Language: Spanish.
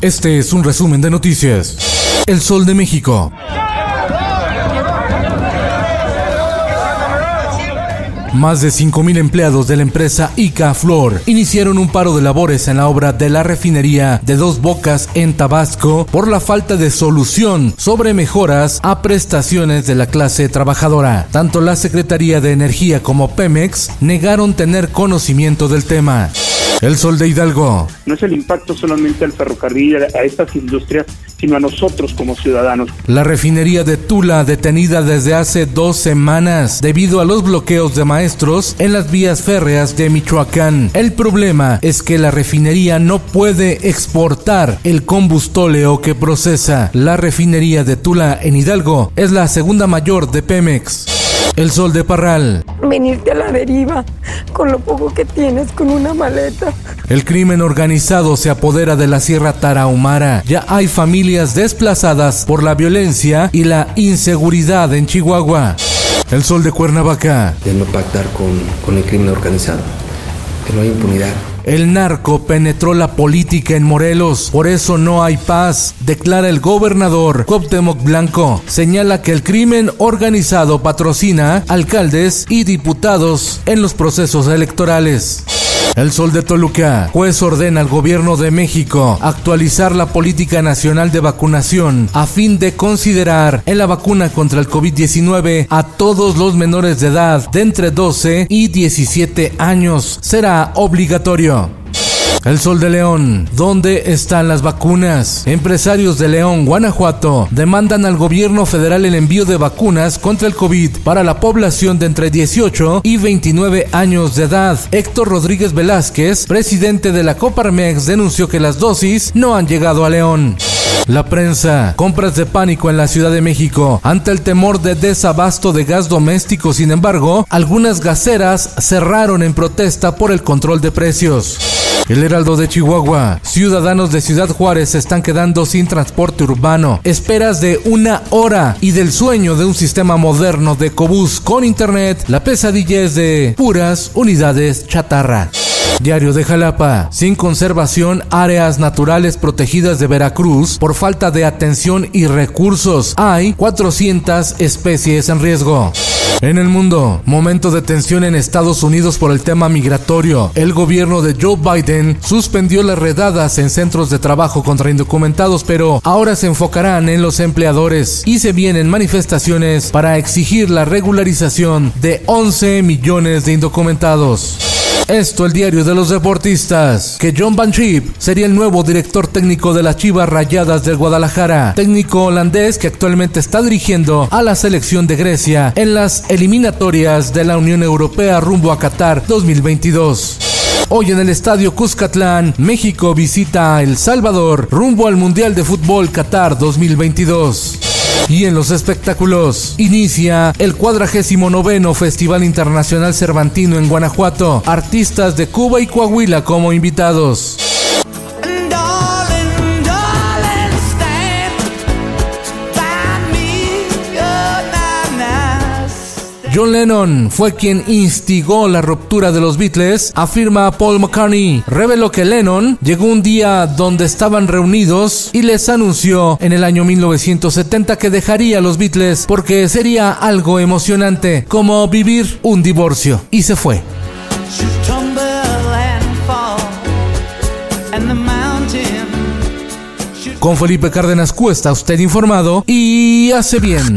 Este es un resumen de noticias. El Sol de México. Más de 5.000 empleados de la empresa Ica Flor iniciaron un paro de labores en la obra de la refinería de Dos Bocas en Tabasco por la falta de solución sobre mejoras a prestaciones de la clase trabajadora. Tanto la Secretaría de Energía como Pemex negaron tener conocimiento del tema. El Sol de Hidalgo. No es el impacto solamente al ferrocarril, a estas industrias, sino a nosotros como ciudadanos. La refinería de Tula detenida desde hace dos semanas debido a los bloqueos de maestros en las vías férreas de Michoacán. El problema es que la refinería no puede exportar el combustóleo que procesa. La refinería de Tula en Hidalgo es la segunda mayor de Pemex. El sol de Parral. Venirte a la deriva con lo poco que tienes con una maleta. El crimen organizado se apodera de la Sierra Tarahumara. Ya hay familias desplazadas por la violencia y la inseguridad en Chihuahua. El sol de Cuernavaca. De no pactar con, con el crimen organizado. Que no hay impunidad. El narco penetró la política en Morelos, por eso no hay paz, declara el gobernador Cuauhtémoc Blanco. Señala que el crimen organizado patrocina alcaldes y diputados en los procesos electorales. El Sol de Toluca. Juez ordena al gobierno de México actualizar la política nacional de vacunación a fin de considerar en la vacuna contra el COVID-19 a todos los menores de edad de entre 12 y 17 años. Será obligatorio. El Sol de León. ¿Dónde están las vacunas? Empresarios de León, Guanajuato, demandan al gobierno federal el envío de vacunas contra el COVID para la población de entre 18 y 29 años de edad. Héctor Rodríguez Velázquez, presidente de la Coparmex, denunció que las dosis no han llegado a León. La prensa. Compras de pánico en la Ciudad de México. Ante el temor de desabasto de gas doméstico, sin embargo, algunas gaseras cerraron en protesta por el control de precios. El Heraldo de Chihuahua. Ciudadanos de Ciudad Juárez se están quedando sin transporte urbano. Esperas de una hora y del sueño de un sistema moderno de cobús con internet. La pesadilla es de puras unidades chatarra. Diario de Jalapa. Sin conservación, áreas naturales protegidas de Veracruz por falta de atención y recursos. Hay 400 especies en riesgo. En el mundo, momento de tensión en Estados Unidos por el tema migratorio. El gobierno de Joe Biden suspendió las redadas en centros de trabajo contra indocumentados, pero ahora se enfocarán en los empleadores y se vienen manifestaciones para exigir la regularización de 11 millones de indocumentados. Esto el diario de los deportistas, que John Van sería el nuevo director técnico de las Chivas Rayadas del Guadalajara, técnico holandés que actualmente está dirigiendo a la selección de Grecia en las eliminatorias de la Unión Europea rumbo a Qatar 2022. Hoy en el estadio Cuscatlán, México visita a El Salvador rumbo al Mundial de Fútbol Qatar 2022. Y en los espectáculos, inicia el 49 Festival Internacional Cervantino en Guanajuato. Artistas de Cuba y Coahuila como invitados. John Lennon fue quien instigó la ruptura de los Beatles, afirma Paul McCartney. Reveló que Lennon llegó un día donde estaban reunidos y les anunció en el año 1970 que dejaría a los Beatles porque sería algo emocionante, como vivir un divorcio. Y se fue. Con Felipe Cárdenas Cuesta, usted informado y hace bien.